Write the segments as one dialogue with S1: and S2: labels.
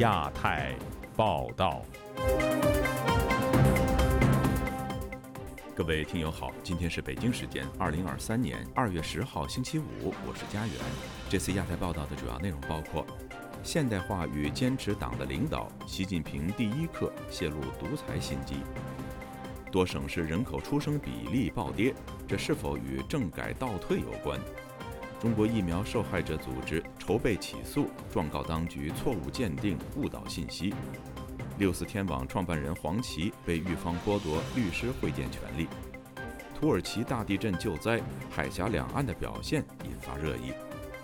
S1: 亚太报道。各位听友好，今天是北京时间二零二三年二月十号星期五，我是佳远。这次亚太报道的主要内容包括：现代化与坚持党的领导，习近平第一课泄露独裁心机；多省市人口出生比例暴跌，这是否与政改倒退有关？中国疫苗受害者组织筹备起诉，状告当局错误鉴定、误导信息。六四天网创办人黄奇被狱方剥夺律师会见权利。土耳其大地震救灾，海峡两岸的表现引发热议。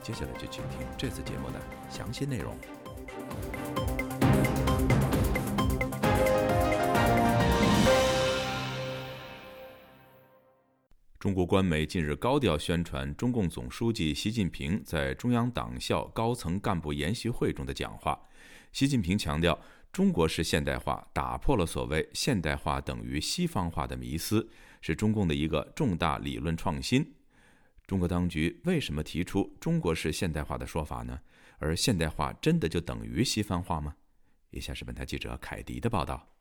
S1: 接下来就请听这次节目的详细内容。中国官媒近日高调宣传中共总书记习近平在中央党校高层干部研习会中的讲话。习近平强调，中国式现代化打破了所谓“现代化等于西方化”的迷思，是中共的一个重大理论创新。中国当局为什么提出“中国式现代化”的说法呢？而现代化真的就等于西方化吗？以下是本台记者凯迪的报道。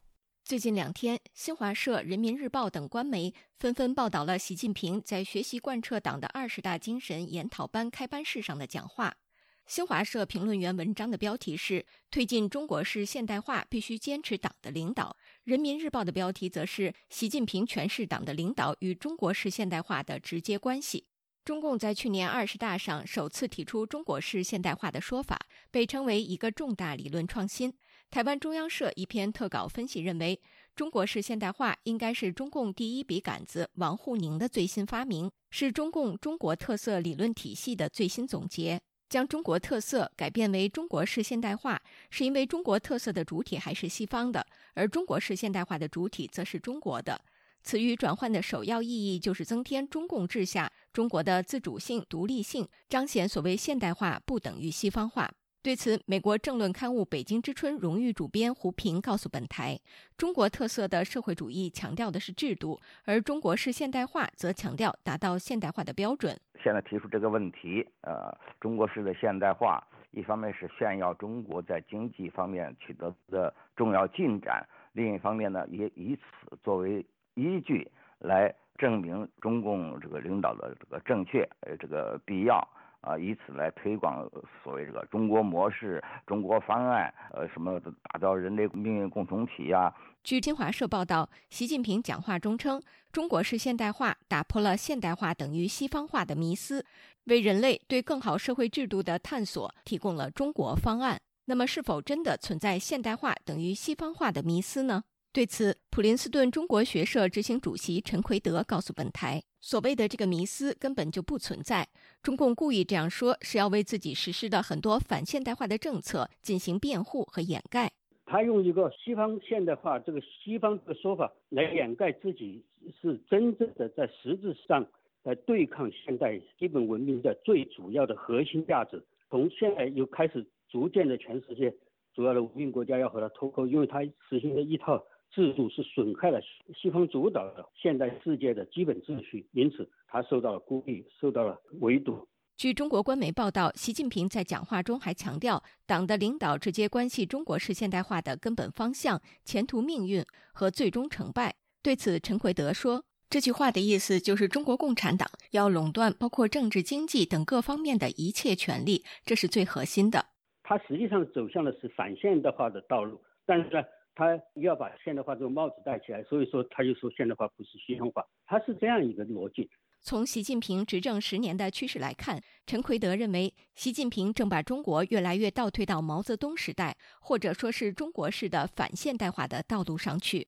S2: 最近两天，新华社、人民日报等官媒纷纷报道了习近平在学习贯彻党的二十大精神研讨班开班式上的讲话。新华社评论员文章的标题是“推进中国式现代化必须坚持党的领导”，人民日报的标题则是“习近平诠释党的领导与中国式现代化的直接关系”。中共在去年二十大上首次提出“中国式现代化”的说法，被称为一个重大理论创新。台湾中央社一篇特稿分析认为，中国式现代化应该是中共第一笔杆子王沪宁的最新发明，是中共中国特色理论体系的最新总结。将中国特色改变为中国式现代化，是因为中国特色的主体还是西方的，而中国式现代化的主体则是中国的。此语转换的首要意义就是增添中共治下中国的自主性、独立性，彰显所谓现代化不等于西方化。对此，美国政论刊物《北京之春》荣誉主编胡平告诉本台：“中国特色的社会主义强调的是制度，而中国式现代化则强调达到现代化的标准。
S3: 现在提出这个问题，呃，中国式的现代化，一方面是炫耀中国在经济方面取得的重要进展，另一方面呢，也以此作为依据来证明中共这个领导的这个正确，呃，这个必要。”啊，以此来推广所谓这个中国模式、中国方案，呃，什么打造人类命运共同体呀？
S2: 据新华社报道，习近平讲话中称，中国式现代化打破了现代化等于西方化的迷思，为人类对更好社会制度的探索提供了中国方案。那么，是否真的存在现代化等于西方化的迷思呢？对此，普林斯顿中国学社执行主席陈奎德告诉本台：“所谓的这个迷思根本就不存在。中共故意这样说，是要为自己实施的很多反现代化的政策进行辩护和掩盖。
S4: 他用一个西方现代化这个西方的说法来掩盖自己是真正的在实质上在对抗现代基本文明的最主要的核心价值。从现在又开始逐渐的全世界主要的文明国家要和他脱钩，因为他实行的一套。”制度是损害了西方主导的现代世界的基本秩序，因此他受到了孤立，受到了围堵。
S2: 据中国官媒报道，习近平在讲话中还强调，党的领导直接关系中国式现代化的根本方向、前途命运和最终成败。对此，陈奎德说：“这句话的意思就是中国共产党要垄断包括政治、经济等各方面的一切权利，这是最核心的。
S4: 它实际上走向的是反现代化的道路，但是呢？”他要把现代化这个帽子戴起来，所以说他就说现代化不是西方化，他是这样一个逻辑。
S2: 从习近平执政十年的趋势来看，陈奎德认为，习近平正把中国越来越倒退到毛泽东时代，或者说是中国式的反现代化的道路上去。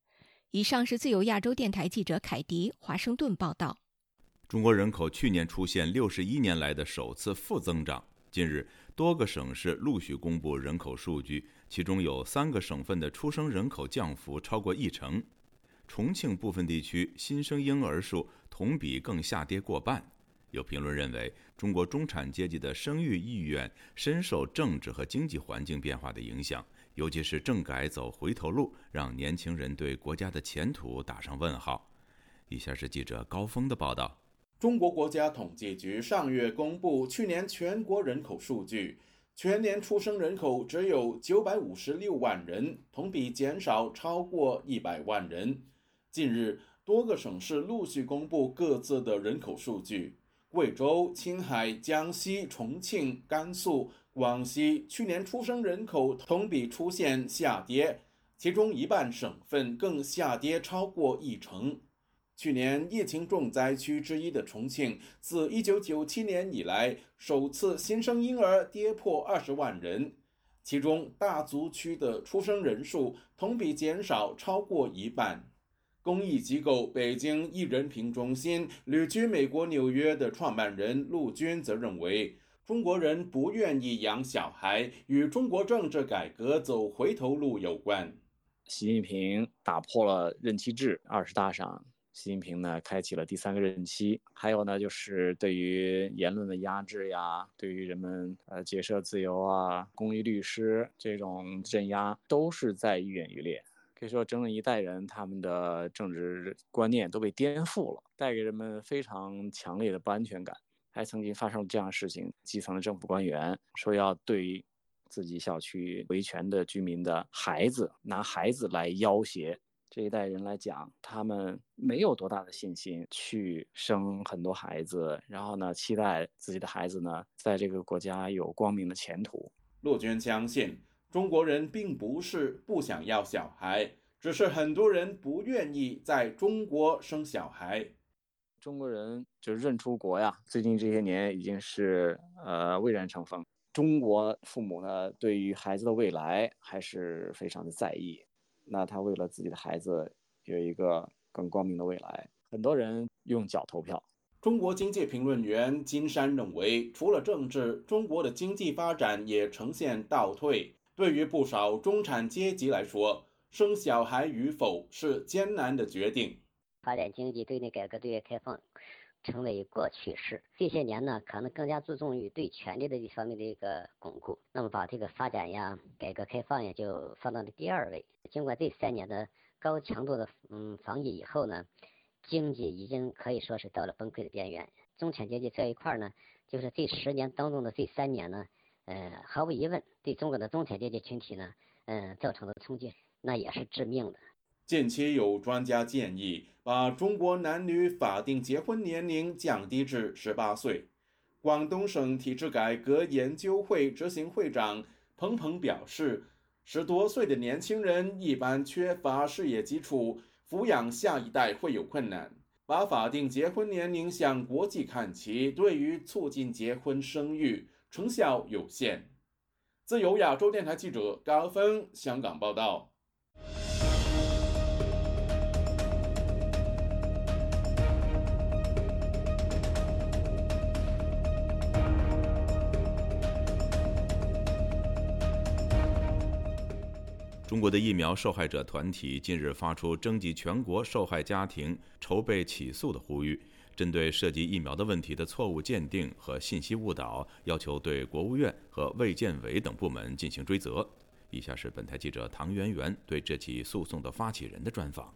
S2: 以上是自由亚洲电台记者凯迪华盛顿报道。
S1: 中国人口去年出现六十一年来的首次负增长。近日，多个省市陆续公布人口数据。其中有三个省份的出生人口降幅超过一成，重庆部分地区新生婴儿数同比更下跌过半。有评论认为，中国中产阶级的生育意愿深受政治和经济环境变化的影响，尤其是政改走回头路，让年轻人对国家的前途打上问号。以下是记者高峰的报道：
S5: 中国国家统计局上月公布去年全国人口数据。全年出生人口只有九百五十六万人，同比减少超过一百万人。近日，多个省市陆续公布各自的人口数据。贵州、青海、江西、重庆、甘肃、广西去年出生人口同比出现下跌，其中一半省份更下跌超过一成。去年疫情重灾区之一的重庆，自1997年以来首次新生婴儿跌破20万人，其中大足区的出生人数同比减少超过一半。公益机构北京一人平中心旅居美国纽约的创办人陆军则认为，中国人不愿意养小孩与中国政治改革走回头路有关。
S6: 习近平打破了任期制，二十大上，习近平呢开启了第三个任期。还有呢，就是对于言论的压制呀，对于人们呃结社自由啊、公益律师这种镇压，都是在愈演愈烈。可以说，整整一代人他们的政治观念都被颠覆了，带给人们非常强烈的不安全感。还曾经发生这样的事情：基层的政府官员说要对自己小区维权的居民的孩子拿孩子来要挟。这一代人来讲，他们没有多大的信心去生很多孩子，然后呢，期待自己的孩子呢在这个国家有光明的前途。
S5: 陆娟相信。中国人并不是不想要小孩，只是很多人不愿意在中国生小孩。
S6: 中国人就认出国呀，最近这些年已经是呃蔚然成风。中国父母呢，对于孩子的未来还是非常的在意。那他为了自己的孩子有一个更光明的未来，很多人用脚投票。
S5: 中国经济评论员金山认为，除了政治，中国的经济发展也呈现倒退。对于不少中产阶级来说，生小孩与否是艰难的决定。
S7: 发展经济、对内改革、对外开放，成为过去式。这些年呢，可能更加注重于对权力的一方面的一个巩固。那么把这个发展呀、改革开放呀，就放到了第二位。经过这三年的高强度的嗯防疫以后呢，经济已经可以说是到了崩溃的边缘。中产阶级这一块呢，就是这十年当中的这三年呢。呃，毫无疑问，对中国的中产阶级群体呢，嗯，造成的冲击那也是致命的。
S5: 近期有专家建议把中国男女法定结婚年龄降低至十八岁。广东省体制改革研究会执行会长彭鹏表示，十多岁的年轻人一般缺乏事业基础，抚养下一代会有困难。把法定结婚年龄向国际看齐，对于促进结婚生育。成效有限。自由亚洲电台记者高峰香港报道。
S1: 中国的疫苗受害者团体近日发出征集全国受害家庭筹备起诉的呼吁。针对涉及疫苗的问题的错误鉴定和信息误导，要求对国务院和卫健委等部门进行追责。以下是本台记者唐媛媛对这起诉讼的发起人的专访。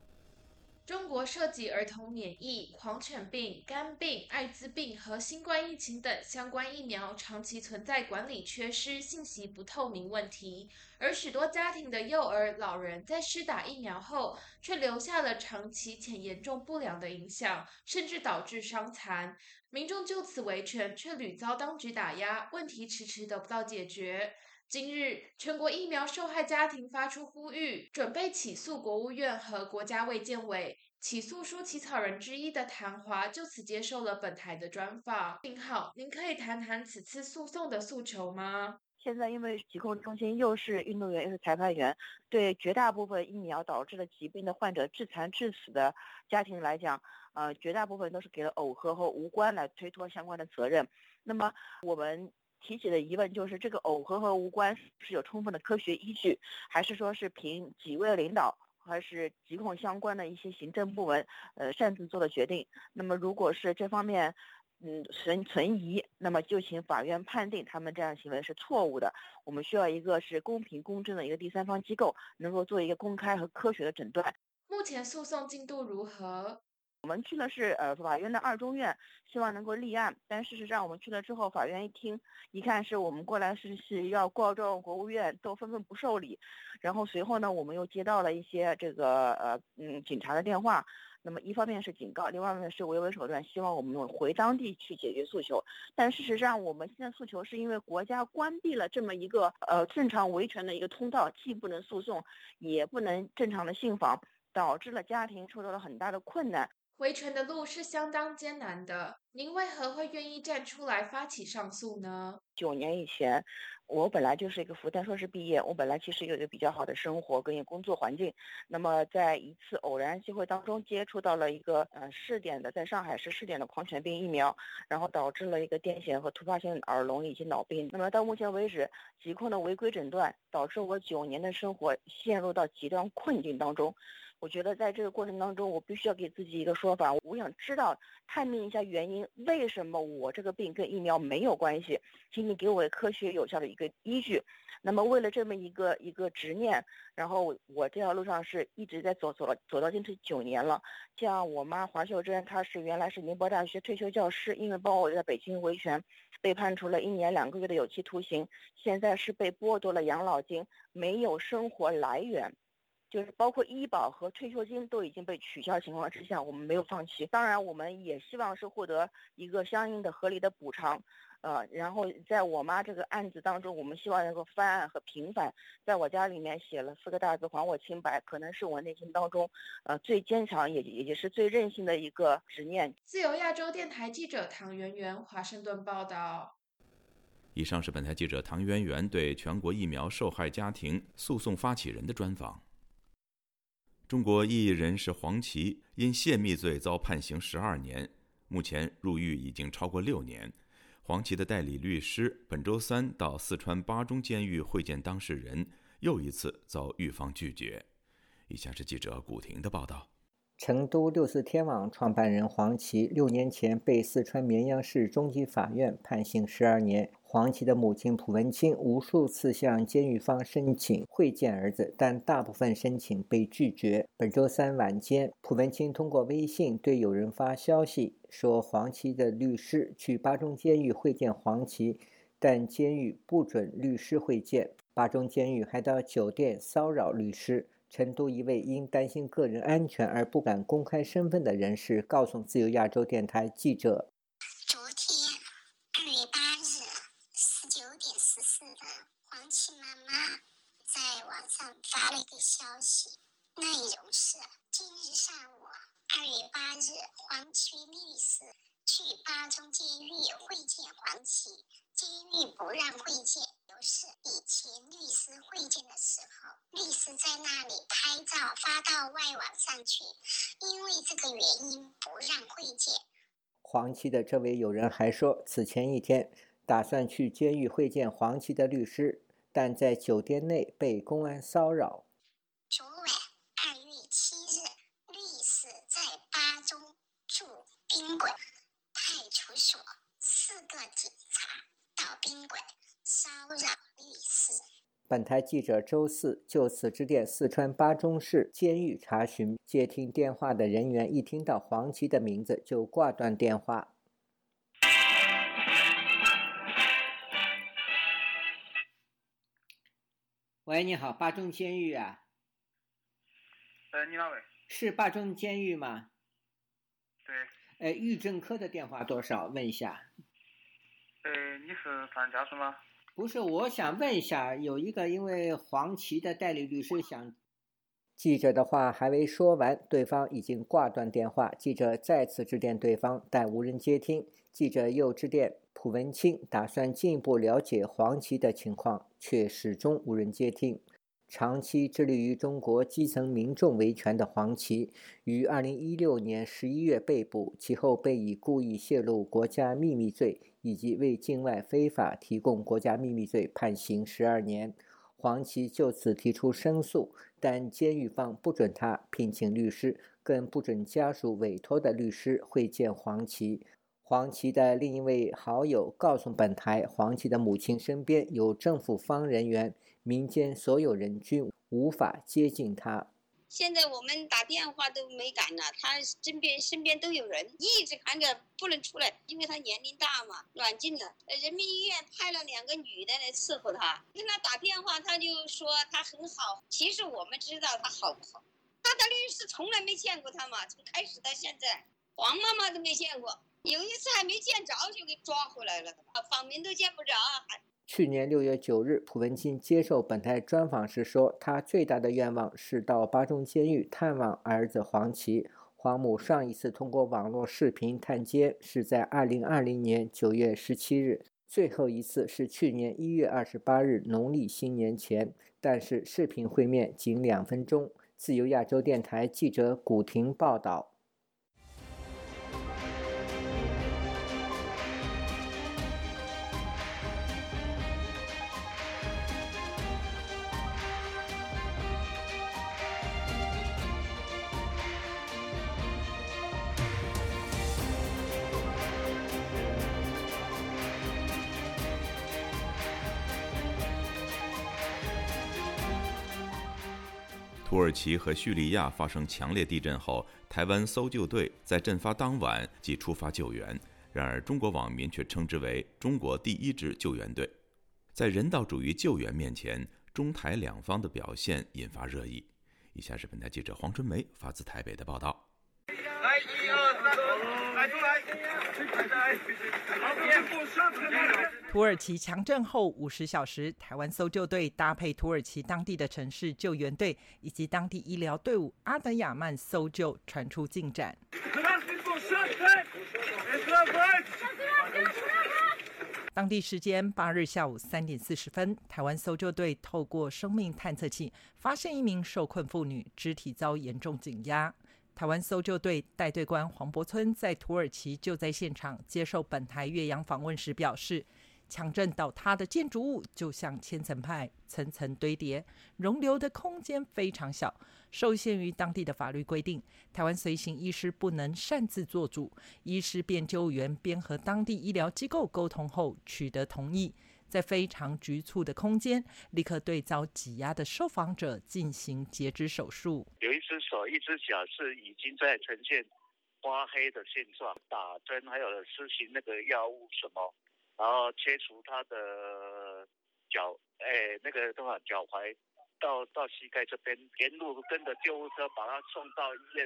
S8: 国涉及儿童免疫、狂犬病、肝病、艾滋病和新冠疫情等相关疫苗长期存在管理缺失、信息不透明问题，而许多家庭的幼儿、老人在施打疫苗后，却留下了长期且严重不良的影响，甚至导致伤残。民众就此维权，却屡遭当局打压，问题迟迟得不到解决。今日，全国疫苗受害家庭发出呼吁，准备起诉国务院和国家卫健委。起诉书起草人之一的谭华就此接受了本台的专访。您好，您可以谈谈此次诉讼的诉求吗？
S9: 现在因为疾控中心又是运动员又是裁判员，对绝大部分疫苗导致的疾病的患者致残致死的家庭来讲，呃，绝大部分都是给了耦合和无关来推脱相关的责任。那么我们。提起的疑问就是这个耦合和无关是有充分的科学依据，还是说是凭几位领导还是疾控相关的一些行政部门呃擅自做的决定？那么如果是这方面嗯存存疑，那么就请法院判定他们这样行为是错误的。我们需要一个是公平公正的一个第三方机构，能够做一个公开和科学的诊断。
S8: 目前诉讼进度如何？
S9: 我们去的是呃法院的二中院，希望能够立案。但事实上我们去了之后，法院一听，一看是我们过来是是要告状国务院，都纷纷不受理。然后随后呢，我们又接到了一些这个呃嗯警察的电话。那么一方面是警告，另外一方面是维稳手段，希望我们回当地去解决诉求。但事实上，我们现在诉求是因为国家关闭了这么一个呃正常维权的一个通道，既不能诉讼，也不能正常的信访，导致了家庭受到了很大的困难。
S8: 维权的路是相当艰难的，您为何会愿意站出来发起上诉呢？
S9: 九年以前。我本来就是一个复旦硕士毕业，我本来其实有一个比较好的生活跟工作环境。那么在一次偶然机会当中，接触到了一个呃试点的，在上海市试点的狂犬病疫苗，然后导致了一个癫痫和突发性耳聋以及脑病。那么到目前为止，疾控的违规诊断导致我九年的生活陷入到极端困境当中。我觉得在这个过程当中，我必须要给自己一个说法。我想知道探明一下原因，为什么我这个病跟疫苗没有关系？请你给我科学有效的一个依据。那么为了这么一个一个执念，然后我这条路上是一直在走，走了走到今天九年了。像我妈华秀珍，她是原来是宁波大学退休教师，因为帮我在北京维权，被判处了一年两个月的有期徒刑，现在是被剥夺了养老金，没有生活来源。就是包括医保和退休金都已经被取消的情况之下，我们没有放弃。当然，我们也希望是获得一个相应的合理的补偿，呃，然后在我妈这个案子当中，我们希望能够翻案和平反。在我家里面写了四个大字“还我清白”，可能是我内心当中，呃，最坚强也也是最任性的一个执念。
S8: 自由亚洲电台记者唐媛媛，华盛顿报道。
S1: 以上是本台记者唐媛媛对全国疫苗受害家庭诉讼发起人的专访。中国异议人士黄琦因泄密罪遭判刑十二年，目前入狱已经超过六年。黄琦的代理律师本周三到四川巴中监狱会见当事人，又一次遭狱方拒绝。以下是记者古婷的报道。
S10: 成都六四天网创办人黄琦六年前被四川绵阳市中级法院判刑十二年。黄琦的母亲蒲文清无数次向监狱方申请会见儿子，但大部分申请被拒绝。本周三晚间，蒲文清通过微信对友人发消息说，黄琦的律师去巴中监狱会见黄琦，但监狱不准律师会见。巴中监狱还到酒店骚扰律师。成都一位因担心个人安全而不敢公开身份的人士告诉自由亚洲电台记者。
S11: 发了一个消息，内容是：今日上午二月八日，黄琦律师去巴中监狱会见黄琦，监狱不让会见。就是以前律师会见的时候，律师在那里拍照发到外网上去，因为这个原因不让会见。
S10: 黄琦的这位友人还说，此前一天打算去监狱会见黄琦的律师。但在酒店内被公安骚扰。
S11: 昨晚二月七日，律师在巴中住宾馆派出所，四个警察到宾馆骚扰律师。
S10: 本台记者周四就此致电四川巴中市监狱查询，接听电话的人员一听到黄琦的名字就挂断电话。喂，你好，巴中监狱啊。
S12: 呃，你哪位？
S10: 是巴中监狱吗？
S12: 对。
S10: 呃，狱政科的电话多少？问一下。
S12: 呃，你是范家属吗？
S10: 不是，我想问一下，有一个因为黄旗的代理律师想。记者的话还未说完，对方已经挂断电话。记者再次致电对方，但无人接听。记者又致电。蒲文清打算进一步了解黄琦的情况，却始终无人接听。长期致力于中国基层民众维权的黄琦，于2016年11月被捕，其后被以故意泄露国家秘密罪以及为境外非法提供国家秘密罪判刑12年。黄琦就此提出申诉，但监狱方不准他聘请律师，更不准家属委托的律师会见黄琦。黄琦的另一位好友告诉本台，黄琦的母亲身边有政府方人员，民间所有人均无法接近他。
S13: 现在我们打电话都没敢了，他身边身边都有人，一直喊着不能出来，因为他年龄大嘛，软禁了。人民医院派了两个女的来伺候他，跟他打电话，他就说他很好。其实我们知道他好不好，他的律师从来没见过他嘛，从开始到现在，黄妈妈都没见过，有一次还没见着就给抓回来了，访民都见不着。
S10: 去年六月九日，蒲文清接受本台专访时说，他最大的愿望是到巴中监狱探望儿子黄琦。黄母上一次通过网络视频探监是在二零二零年九月十七日，最后一次是去年一月二十八日农历新年前，但是视频会面仅两分钟。自由亚洲电台记者古婷报道。
S1: 土耳其和叙利亚发生强烈地震后，台湾搜救队在震发当晚即出发救援。然而，中国网民却称之为“中国第一支救援队”。在人道主义救援面前，中台两方的表现引发热议。以下是本台记者黄春梅发自台北的报道。来，一二三，来出
S14: 来，土耳其强震后五十小时，台湾搜救队搭配土耳其当地的城市救援队以及当地医疗队伍阿德亚曼搜救传出进展。当地时间八日下午三点四十分，台湾搜救队透过生命探测器发现一名受困妇女肢体遭严重紧压。台湾搜救队带队官黄伯村在土耳其救灾现场接受本台岳阳访问时表示，强震倒塌的建筑物就像千层派，层层堆叠，容留的空间非常小。受限于当地的法律规定，台湾随行医师不能擅自做主，医师边救援边和当地医疗机构沟通后取得同意。在非常局促的空间，立刻对遭挤压的受访者进行截肢手术。
S15: 有一只手、一只脚是已经在呈现发黑的现状，打针还有施行那个药物什么，然后切除他的脚，哎，那个多少脚踝到到膝盖这边，沿路跟着救护车把他送到医院，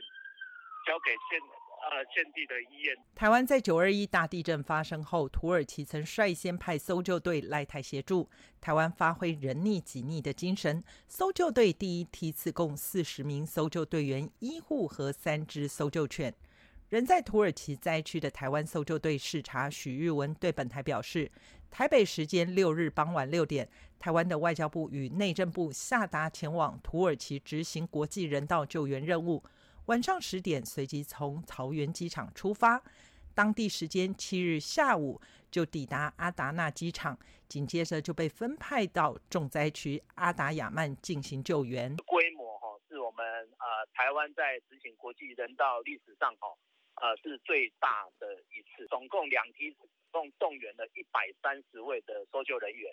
S15: 交给县。呃，建地的医院。
S14: 台湾在九二一大地震发生后，土耳其曾率先派搜救队来台协助。台湾发挥人力己逆的精神，搜救队第一梯次共四十名搜救队员、医护和三只搜救犬。人在土耳其灾区的台湾搜救队视察许玉文对本台表示，台北时间六日傍晚六点，台湾的外交部与内政部下达前往土耳其执行国际人道救援任务。晚上十点，随即从桃园机场出发，当地时间七日下午就抵达阿达纳机场，紧接着就被分派到重灾区阿达亚曼进行救援。
S15: 规模哈是我们呃台湾在执行国际人道历史上哈呃是最大的一次，总共两梯共动员了一百三十位的搜救人员。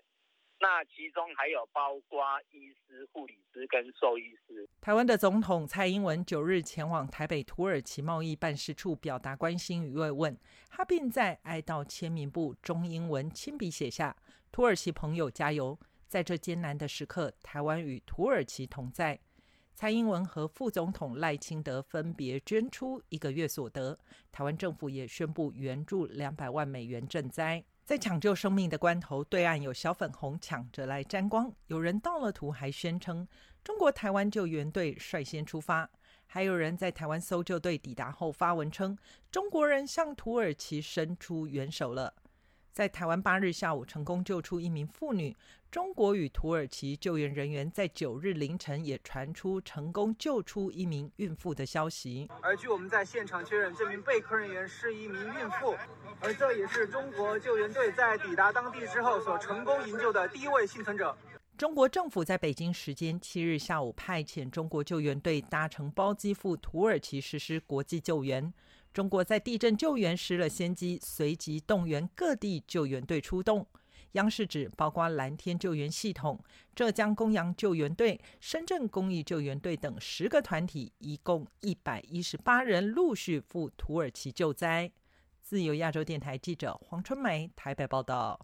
S15: 那其中还有包括医师、护理师跟兽医师。
S14: 台湾的总统蔡英文九日前往台北土耳其贸易办事处表达关心与慰问，他并在哀悼签名簿中英文亲笔写下：“土耳其朋友加油，在这艰难的时刻，台湾与土耳其同在。”蔡英文和副总统赖清德分别捐出一个月所得，台湾政府也宣布援助两百万美元赈灾。在抢救生命的关头，对岸有小粉红抢着来沾光，有人盗了图还宣称中国台湾救援队率先出发，还有人在台湾搜救队抵达后发文称中国人向土耳其伸出援手了。在台湾八日下午成功救出一名妇女，中国与土耳其救援人员在九日凌晨也传出成功救出一名孕妇的消息。
S16: 而据我们在现场确认，这名被困人员是一名孕妇，而这也是中国救援队在抵达当地之后所成功营救的第一位幸存者。
S14: 中国政府在北京时间七日下午派遣中国救援队搭乘包机赴土耳其实施国际救援。中国在地震救援失了先机，随即动员各地救援队出动。央视指，包括蓝天救援系统、浙江公羊救援队、深圳公益救援队等十个团体，一共一百一十八人陆续赴土耳其救灾。自由亚洲电台记者黄春梅台北报道。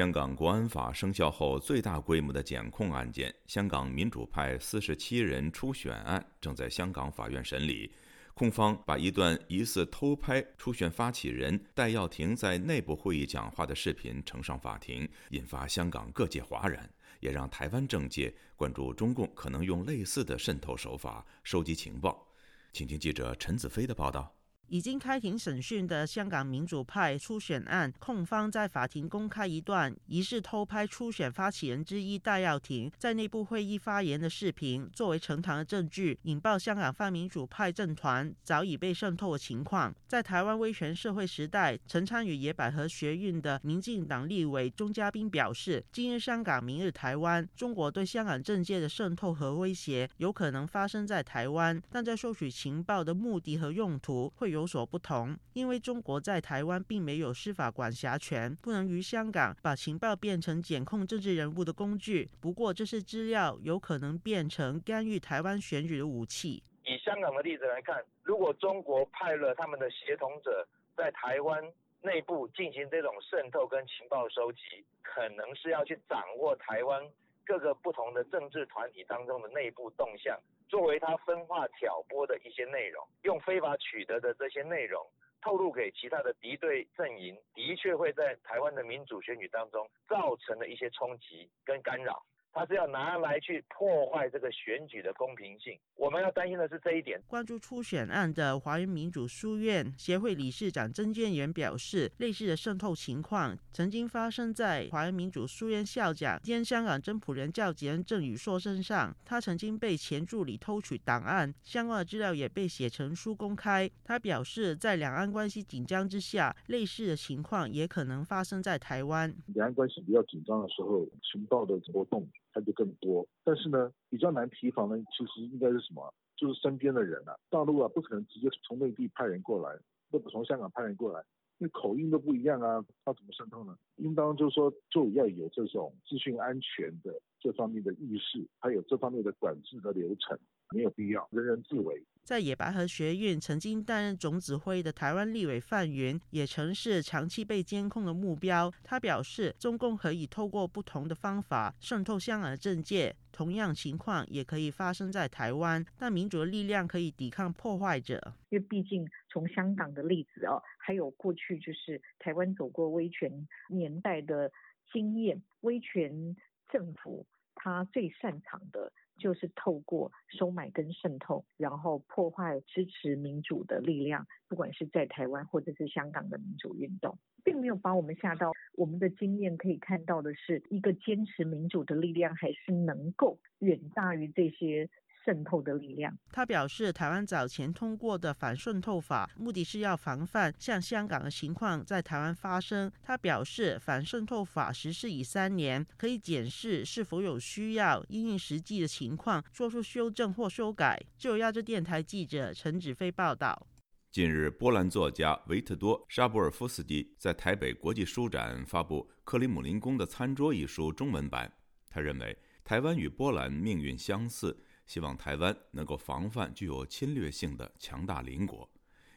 S1: 香港国安法生效后最大规模的检控案件——香港民主派四十七人初选案，正在香港法院审理。控方把一段疑似偷拍初选发起人戴耀廷在内部会议讲话的视频呈上法庭，引发香港各界哗然，也让台湾政界关注中共可能用类似的渗透手法收集情报。请听记者陈子飞的报道。
S17: 已经开庭审讯的香港民主派初选案，控方在法庭公开一段疑似偷拍初选发起人之一戴耀廷在内部会议发言的视频，作为呈堂的证据，引爆香港泛民主派政团早已被渗透的情况。在台湾威权社会时代，曾参与野百合学运的民进党立委钟嘉宾表示：“今日香港，明日台湾，中国对香港政界的渗透和威胁有可能发生在台湾，但在收取情报的目的和用途会有。”有所不同，因为中国在台湾并没有司法管辖权，不能于香港把情报变成检控政治人物的工具。不过，这些资料有可能变成干预台湾选举的武器。
S18: 以香港的例子来看，如果中国派了他们的协同者在台湾内部进行这种渗透跟情报收集，可能是要去掌握台湾各个不同的政治团体当中的内部动向。作为他分化挑拨的一些内容，用非法取得的这些内容透露给其他的敌对阵营，的确会在台湾的民主选举当中造成了一些冲击跟干扰。他是要拿来去破坏这个选举的公平性，我们要担心的是这一点。
S17: 关注初选案的华人民主书院协会理事长曾建元表示，类似的渗透情况曾经发生在华人民主书院校长兼香港真普人教人郑宇硕身上。他曾经被前助理偷取档案，相关的资料也被写成书公开。他表示，在两岸关系紧张之下，类似的情况也可能发生在台湾。
S19: 两岸关系比较紧张的时候，情报的活动。他就更多，但是呢，比较难提防的，其实应该是什么？就是身边的人啊，大陆啊，不可能直接从内地派人过来，或者从香港派人过来，那口音都不一样啊，他怎么渗透呢？应当就是说，就要有这种资讯安全的这方面的意识，还有这方面的管制的流程，没有必要人人自危。
S17: 在野白河学院曾经担任总指挥的台湾立委范云，也曾是长期被监控的目标。他表示，中共可以透过不同的方法渗透香港政界，同样情况也可以发生在台湾。但民主的力量可以抵抗破坏者，
S20: 因为毕竟从香港的例子哦，还有过去就是台湾走过威权年代的经验，威权政府他最擅长的。就是透过收买跟渗透，然后破坏支持民主的力量，不管是在台湾或者是香港的民主运动，并没有把我们吓到。我们的经验可以看到的是，一个坚持民主的力量还是能够远大于这些。渗透的力量。
S17: 他表示，台湾早前通过的反渗透法，目的是要防范像香港的情况在台湾发生。他表示，反渗透法实施已三年，可以检视是否有需要因应实际的情况做出修正或修改。就亚洲电台记者陈子飞报道。
S1: 近日，波兰作家维特多·沙博尔夫斯基在台北国际书展发布《克里姆林宫的餐桌》一书中文版。他认为，台湾与波兰命运相似。希望台湾能够防范具有侵略性的强大邻国。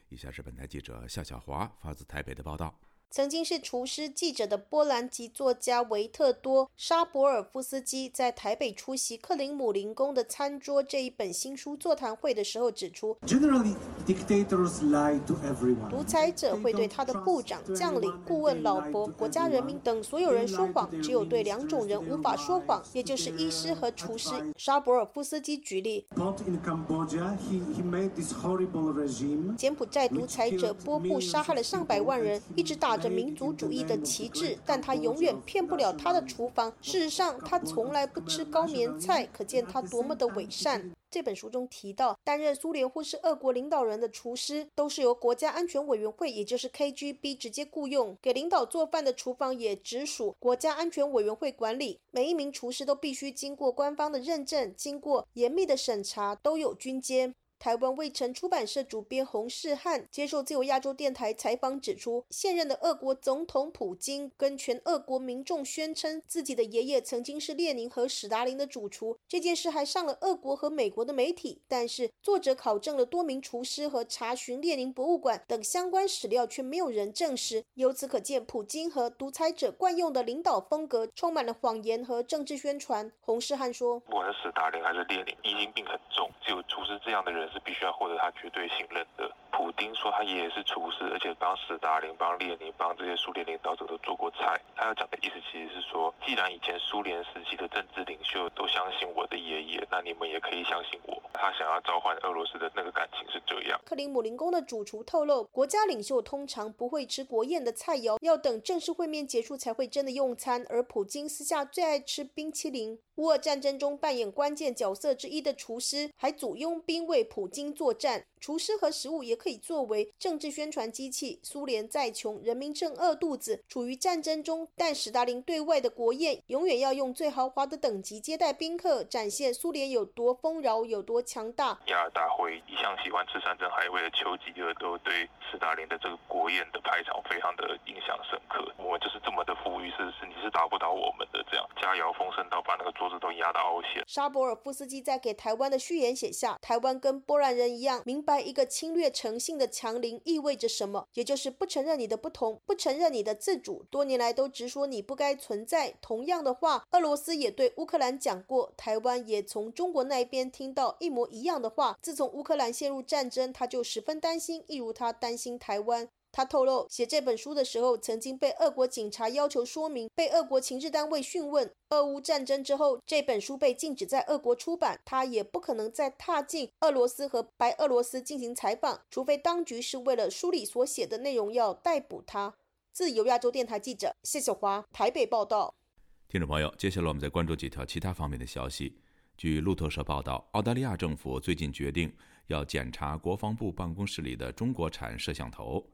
S1: 以下是本台记者夏小华发自台北的报道。
S21: 曾经是厨师、记者的波兰籍作家维特多·沙博尔夫斯基在台北出席克林姆林宫的餐桌这一本新书座谈会的时候指出，独裁者会对他的部长、将领、顾问、老婆、国家人民等所有人说谎，只有对两种人无法说谎，也就是医师和厨师。沙博尔夫斯基举例，柬埔寨独裁者波布杀害了上百万人，一直打着民族主义的旗帜，但他永远骗不了他的厨房。事实上，他从来不吃高棉菜，可见他多么的伪善。这本书中提到，担任苏联或是俄国领导人的厨师都是由国家安全委员会，也就是 KGB 直接雇佣，给领导做饭的厨房也直属国家安全委员会管理。每一名厨师都必须经过官方的认证，经过严密的审查，都有军阶。台湾未城出版社主编洪世汉接受自由亚洲电台采访指出，现任的俄国总统普京跟全俄国民众宣称自己的爷爷曾经是列宁和史达林的主厨，这件事还上了俄国和美国的媒体。但是作者考证了多名厨师和查询列宁博物馆等相关史料，却没有人证实。由此可见，普京和独裁者惯用的领导风格充满了谎言和政治宣传。洪世汉说：“
S22: 不管是史达林还是列宁，疑心病很重，只有厨师这样的人。”是必须要获得他绝对信任的。普丁说他爷爷是厨师，而且帮斯大林、帮列宁、帮这些苏联领导者都做过菜。他要讲的意思其实是说，既然以前苏联时期的政治领袖都相信我的爷爷，那你们也可以相信我。他想要召唤俄罗斯的那个感情是这样。
S21: 克林姆林宫的主厨透露，国家领袖通常不会吃国宴的菜肴，要等正式会面结束才会真的用餐。而普京私下最爱吃冰淇淋。乌俄战争中扮演关键角色之一的厨师，还组佣兵为普京作战。厨师和食物也可以作为政治宣传机器。苏联再穷，人民正饿肚子，处于战争中，但史达林对外的国宴永远要用最豪华的等级接待宾客，展现苏联有多丰饶，有多强大。
S22: 亚尔大会一向喜欢吃山珍海味的丘吉尔都对史达林的这个国宴的排场非常的印象深刻。我们就是这么的富裕，是是你是打不倒我们的，这样佳肴丰盛到把那个桌子都压到凹陷。
S21: 沙博尔夫斯基在给台湾的序言写下：台湾跟波兰人一样，明白。一个侵略诚信的强邻意味着什么？也就是不承认你的不同，不承认你的自主。多年来都直说你不该存在。同样的话，俄罗斯也对乌克兰讲过，台湾也从中国那边听到一模一样的话。自从乌克兰陷入战争，他就十分担心，一如他担心台湾。他透露，写这本书的时候，曾经被俄国警察要求说明，被俄国情治单位讯问。俄乌战争之后，这本书被禁止在俄国出版，他也不可能再踏进俄罗斯和白俄罗斯进行采访，除非当局是为了书里所写的内容要逮捕他。自由亚洲电台记者谢小华台北报道。
S1: 听众朋友，接下来我们再关注几条其他方面的消息。据路透社报道，澳大利亚政府最近决定要检查国防部办公室里的中国产摄像头。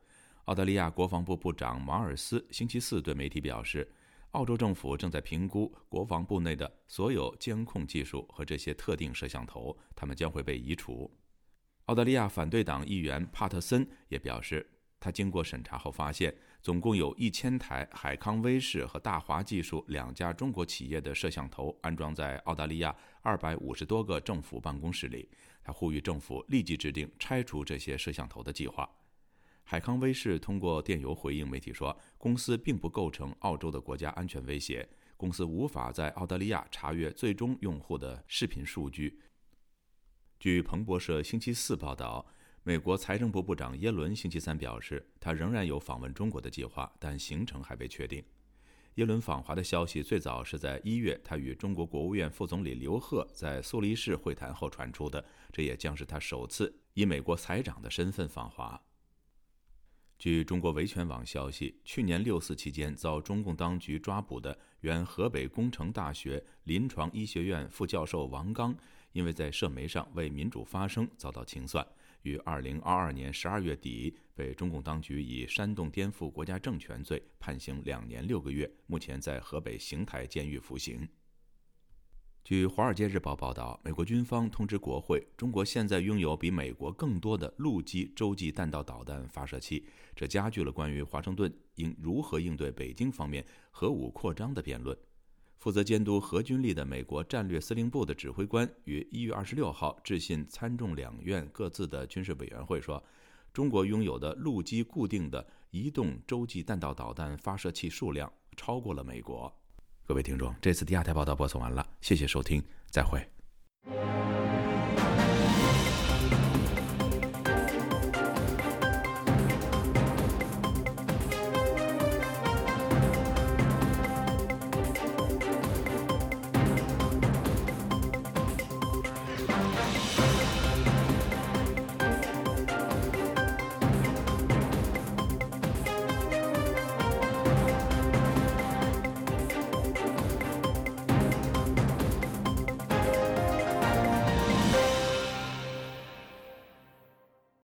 S1: 澳大利亚国防部部长马尔斯星期四对媒体表示，澳洲政府正在评估国防部内的所有监控技术和这些特定摄像头，他们将会被移除。澳大利亚反对党议员帕特森也表示，他经过审查后发现，总共有一千台海康威视和大华技术两家中国企业的摄像头安装在澳大利亚二百五十多个政府办公室里。他呼吁政府立即制定拆除这些摄像头的计划。海康威视通过电邮回应媒体说，公司并不构成澳洲的国家安全威胁，公司无法在澳大利亚查阅最终用户的视频数据。据彭博社星期四报道，美国财政部部长耶伦星期三表示，他仍然有访问中国的计划，但行程还未确定。耶伦访华的消息最早是在一月，他与中国国务院副总理刘鹤在苏黎世会谈后传出的，这也将是他首次以美国财长的身份访华。据中国维权网消息，去年六四期间遭中共当局抓捕的原河北工程大学临床医学院副教授王刚，因为在社媒上为民主发声遭到清算，于二零二二年十二月底被中共当局以煽动颠覆国家政权罪判刑两年六个月，目前在河北邢台监狱服刑。据《华尔街日报》报道，美国军方通知国会，中国现在拥有比美国更多的陆基洲际弹道导弹发射器，这加剧了关于华盛顿应如何应对北京方面核武扩张的辩论。负责监督核军力的美国战略司令部的指挥官于一月二十六号致信参众两院各自的军事委员会说，中国拥有的陆基固定的移动洲际弹道导弹发射器数量超过了美国。各位听众，这次第二台报道播送完了，谢谢收听，再会。